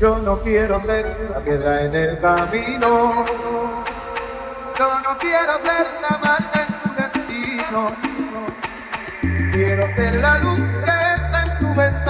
Yo no quiero ser la piedra en el camino. Yo no quiero ser la marca en tu destino. Quiero ser la luz que está en tu ventana.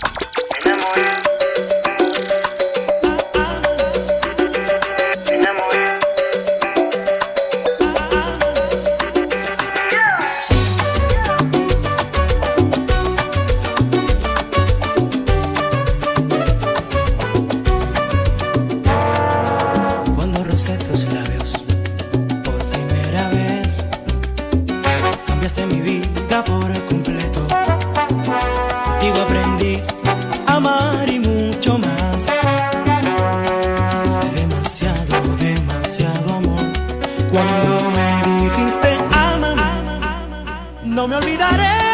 Cuando me dijiste, ama, no me olvidaré.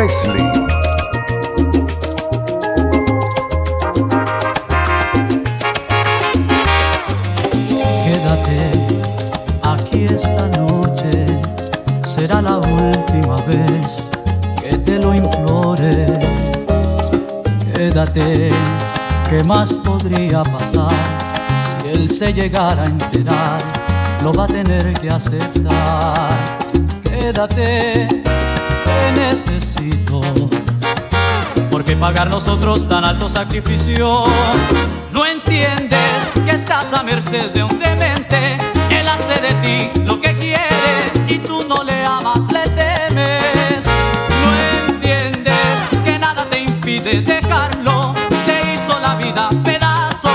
Quédate aquí esta noche, será la última vez que te lo implore. Quédate, ¿qué más podría pasar si él se llegara a enterar? Lo va a tener que aceptar. Quédate, necesito. Porque pagar nosotros tan alto sacrificio No entiendes que estás a merced de un demente. Él hace de ti lo que quiere Y tú no le amas, le temes. No entiendes que nada te impide dejarlo. Te hizo la vida pedazos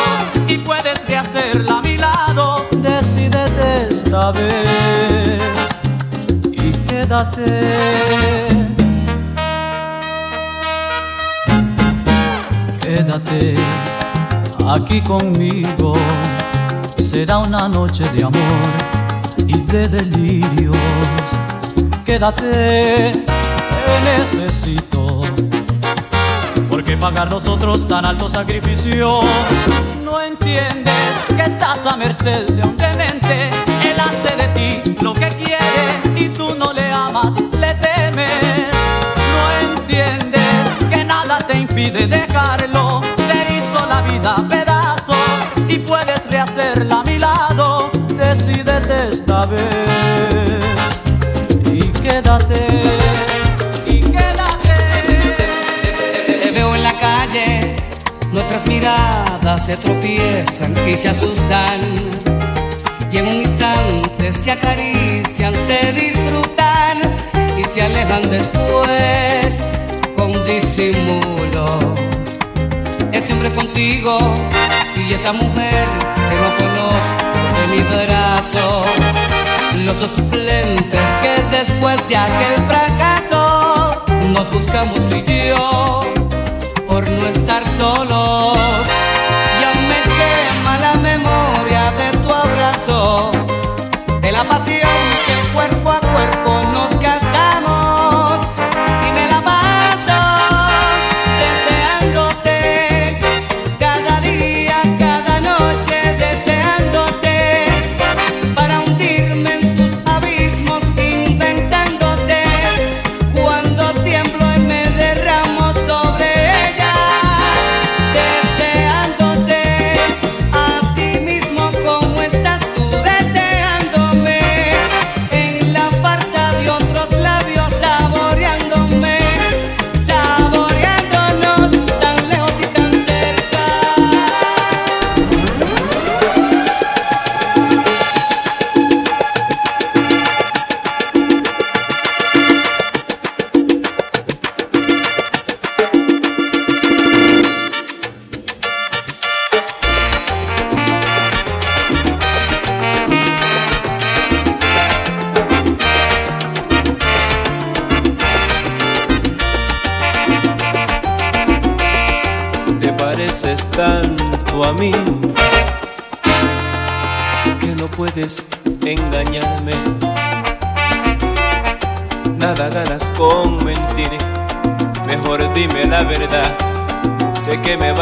Y puedes rehacerla a mi lado. Decídete esta vez Y quédate Quédate aquí conmigo, será una noche de amor y de delirios. Quédate, te necesito, porque pagar nosotros tan alto sacrificio. No entiendes que estás a merced de un demente, él hace de ti lo que quiere y tú no le amas, le temes. No entiendes que nada te impide dejarlo. A pedazos y puedes rehacerla a mi lado. Decídete esta vez y quédate. Y quédate. Te veo en la calle, nuestras miradas se tropiezan y se asustan. Y en un instante se acarician, se disfrutan y se alejan después con disimulo. Es siempre contigo y esa mujer que no conozco de mi brazo. Los dos suplentes que después de aquel fracaso nos buscamos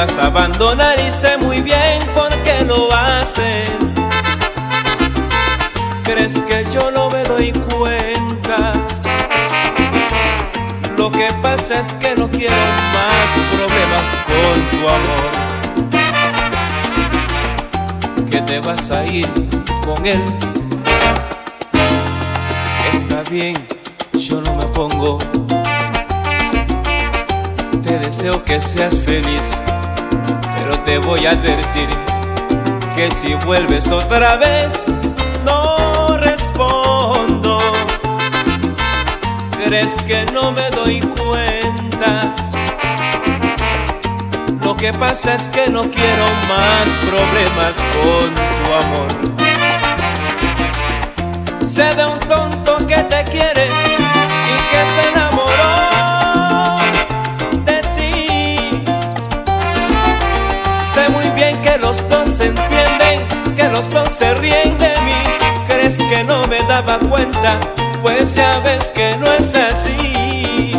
vas abandonar y sé muy bien por qué lo haces. ¿Crees que yo no me doy cuenta? Lo que pasa es que no quiero más problemas con tu amor. Que te vas a ir con él. Está bien, yo no me pongo. Te deseo que seas feliz, pero te voy a advertir que si vuelves otra vez, no respondo. ¿Crees que no me doy cuenta? Lo que pasa es que no quiero más problemas con tu amor. Sé de un tonto que te quiere entienden, que los dos se ríen de mí. ¿Crees que no me daba cuenta pues ya ves que no es así.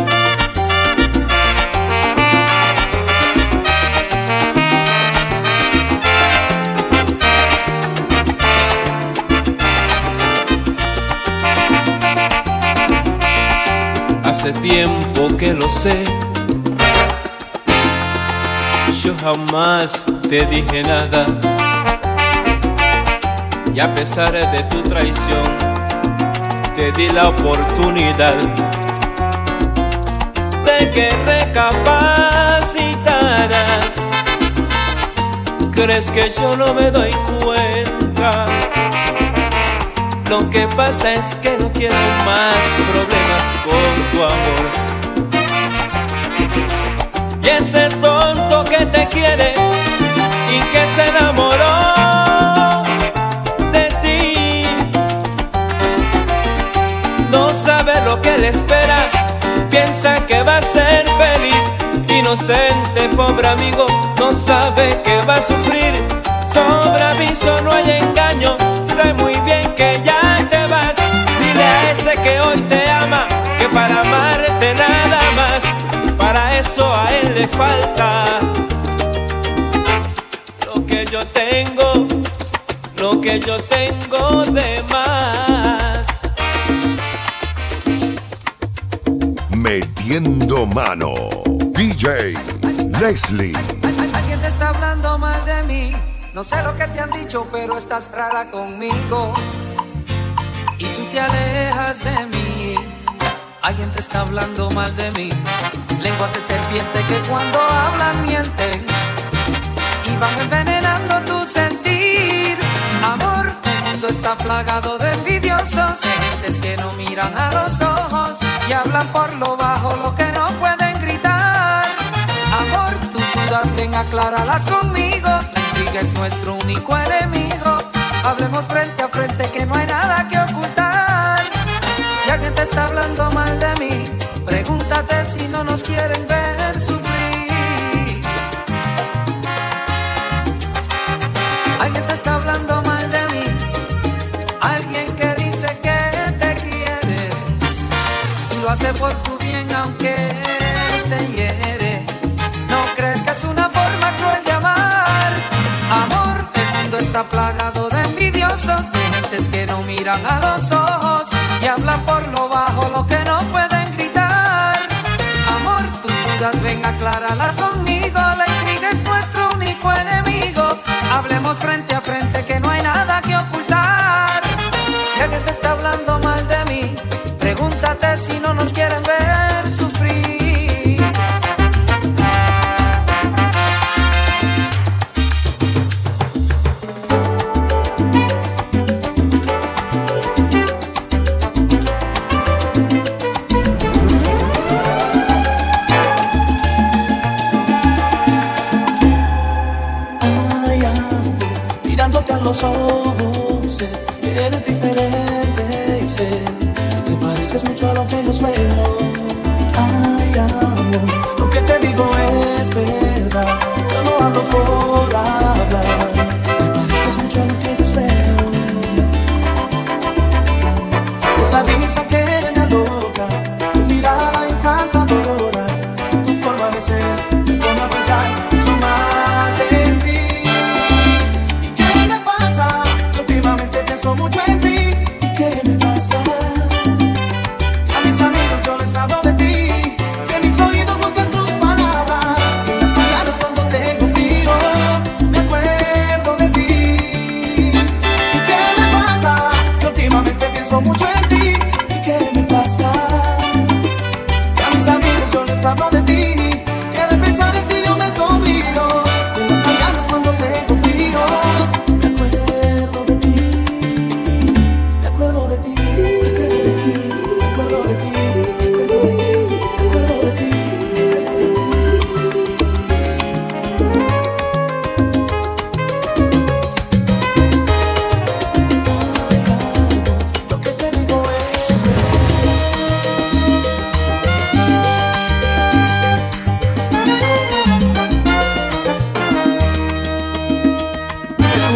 Hace tiempo que lo sé. Yo jamás te dije nada. Y a pesar de tu traición, te di la oportunidad de que recapacitaras. ¿Crees que yo no me doy cuenta? Lo que pasa es que no quiero más problemas con tu amor. Y ese tonto que te quiere y que se enamoró que le espera, piensa que va a ser feliz. Inocente, pobre amigo, no sabe que va a sufrir. Sobre aviso no hay engaño, sé muy bien que ya te vas. Dile a ese que hoy te ama, que para amarte nada más, para eso a él le falta. Lo que yo tengo, lo que yo tengo de más. Metiendo mano. DJ Leslie. Alguien te está hablando mal de mí. No sé lo que te han dicho, pero estás rara conmigo. Y tú te alejas de mí. Alguien te está hablando mal de mí. Lenguas de serpiente que cuando hablan mienten. Y van envenenando tu sentir. Amor, está plagado de envidiosos. Gentes que no miran a los ojos. Y hablan por lo bajo lo que no pueden gritar. Amor, tus dudas ven acláralas conmigo. La intriga es nuestro único enemigo. Hablemos frente a frente que no hay nada que ocultar. Si alguien te está hablando mal de mí, pregúntate si no nos quieren ver sufrir. Alguien te está hablando hace por tu bien aunque te hiere. No crees que es una forma cruel de amar. Amor, el mundo está plagado de envidiosos, de gentes que no miran a los ojos y hablan por lo bajo lo que no pueden gritar. Amor, tus dudas ven acláralas conmigo.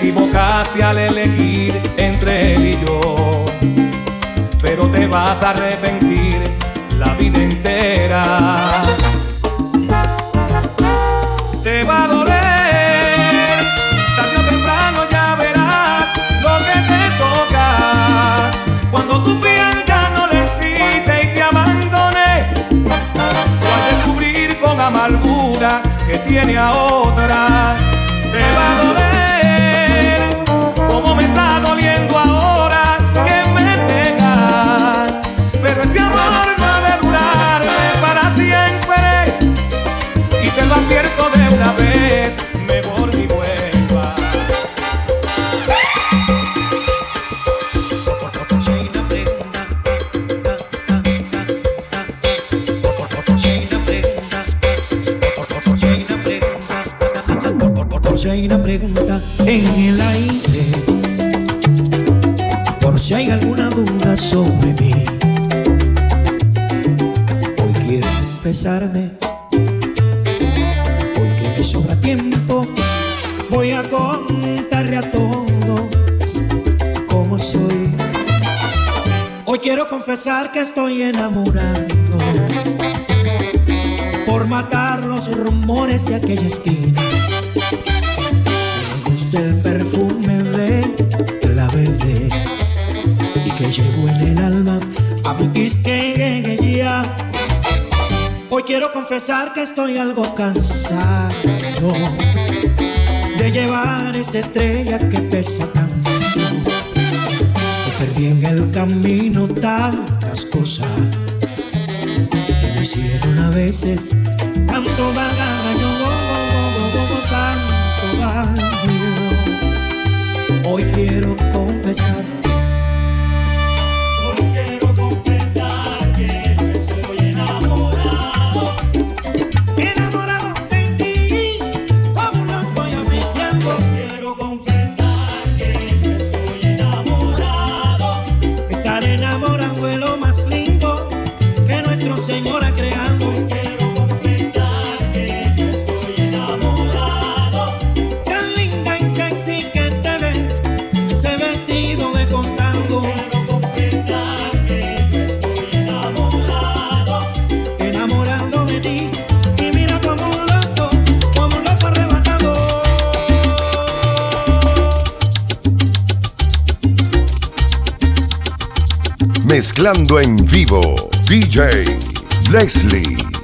Te equivocaste al elegir entre él y yo. Pero te vas a arrepentir la vida entera. Voy a contarle a todos cómo soy. Hoy quiero confesar que estoy enamorado por matar los rumores de aquella esquina. Me gusta el perfume de claveles y que llevo en el alma a mi quisqueya. Hoy quiero confesar que estoy algo cansado llevar esa estrella que pesa tanto. Que perdí en el camino tantas cosas que me hicieron a veces tanto daño, tanto daño. Hoy quiero confesar. Mezclando en vivo, DJ Leslie.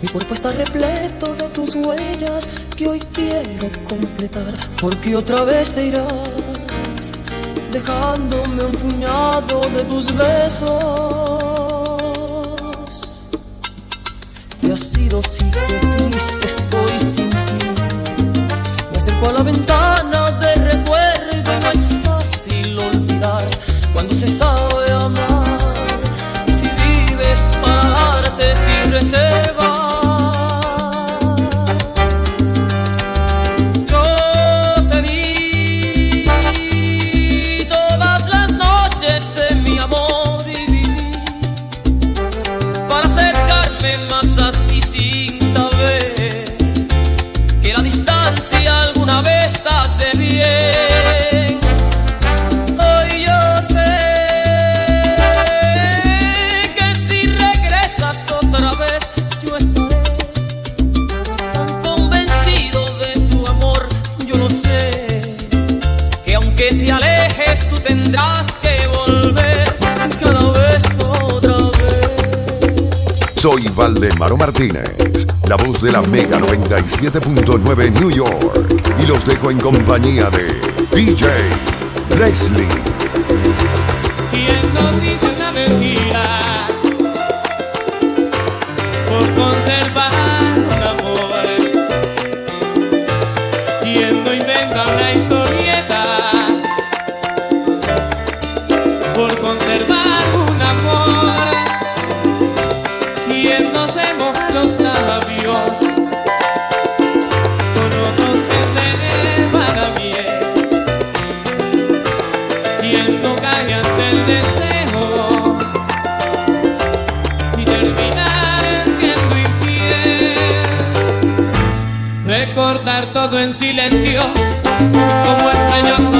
Mi cuerpo está repleto de tus huellas que hoy quiero completar. Porque otra vez te irás, dejándome un puñado de tus besos. Y ha sido sí que triste estoy sin ti. Me acerco a la ventana Amaro Martínez, la voz de la Mega 97.9 New York. Y los dejo en compañía de DJ Leslie. todo en silencio, como extraños.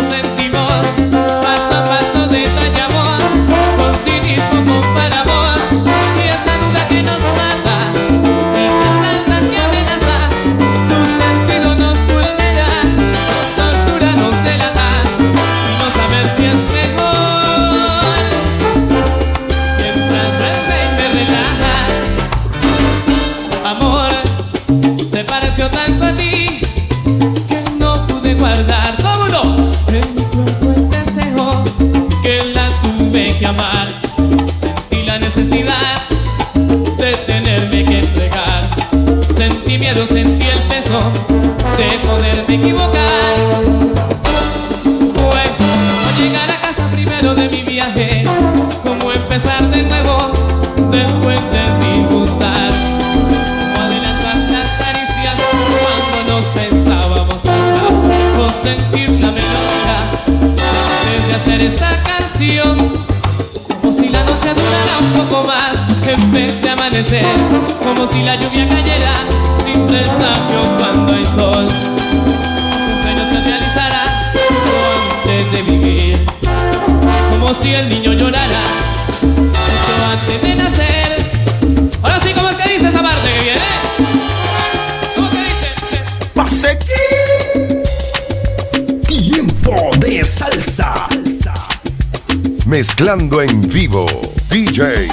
mezclando en vivo. DJ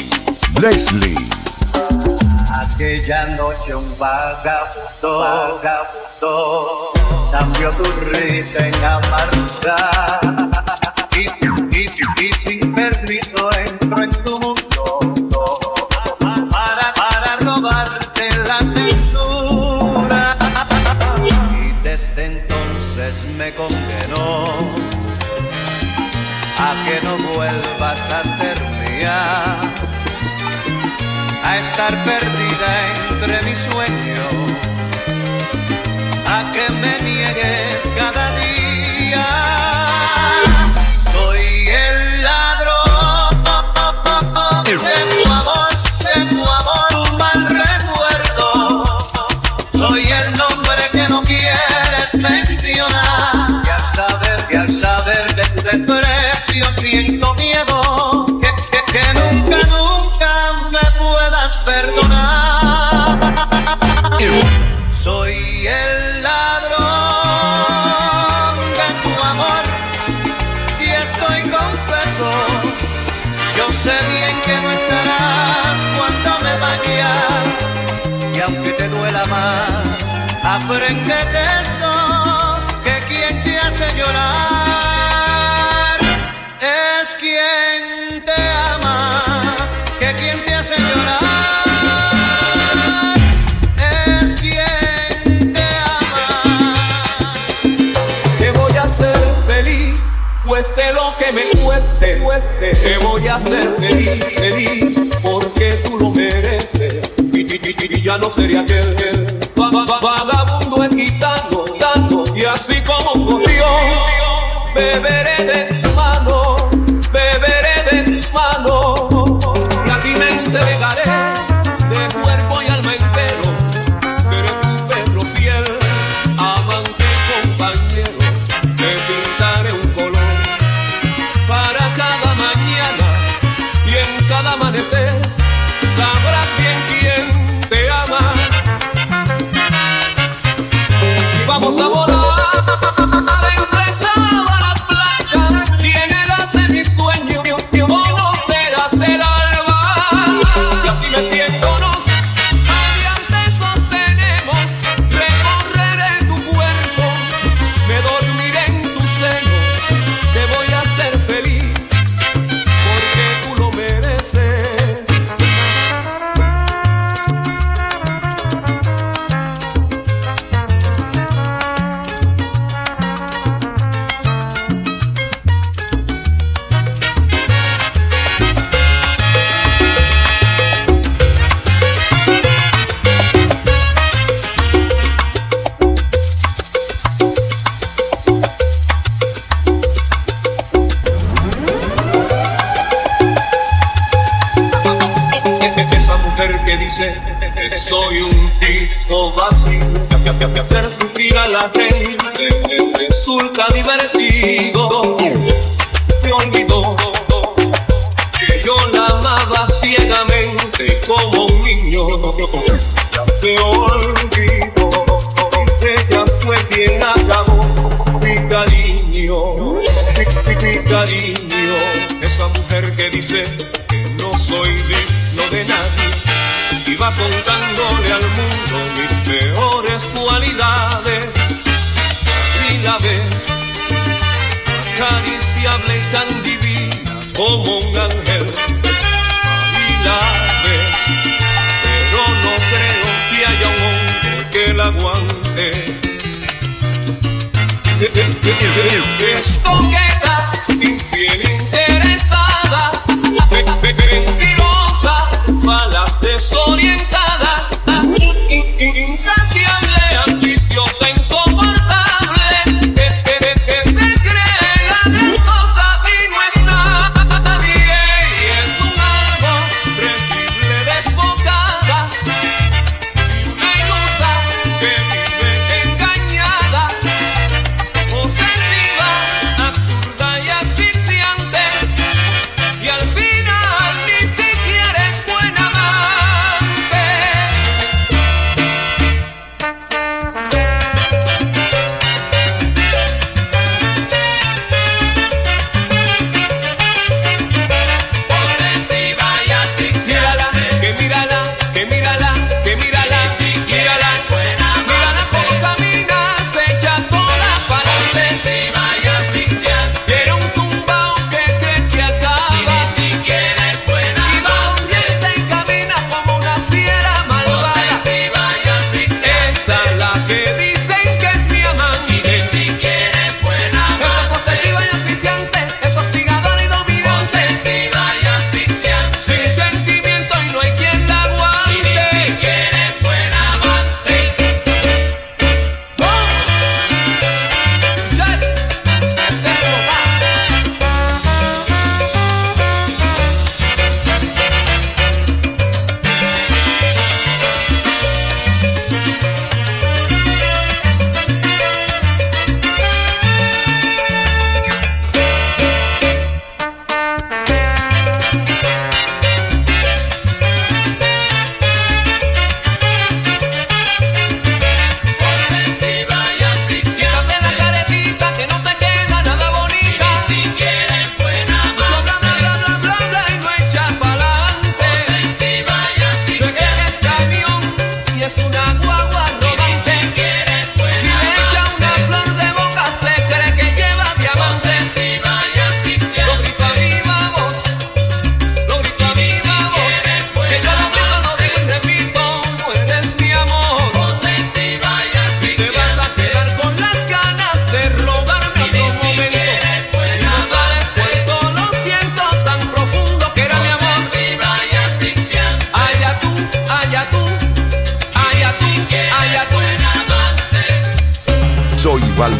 Leslie. Aquella noche un vagabundo, vagabundo, cambió tu risa en amargura. Y, y, y, sin permiso entró en tu mundo para, para robarte la ternura. Y desde entonces me confundí que no vuelvas a ser mía, a estar perdida entre mis sueños, a que me niegues Aprendete esto, que quien te hace llorar es quien te ama, que quien te hace llorar. es quien te ama. Te voy a hacer feliz, Cueste lo que me cueste, cueste, te voy a hacer feliz, feliz, porque tú lo mereces, y, ya no sería aquel, aquel vagabundo es gitano, tanto, y así como un beberé de tu mano. como un niño. Ya se olvidó, ella fue quien acabó mi cariño, mi, mi, mi cariño. Esa mujer que dice que no soy digno de nadie, iba contándole al mundo mis peores cualidades. Y la ves, acariciable y tan divina como un ángel aguante. Es coqueta, infiel interesada. es una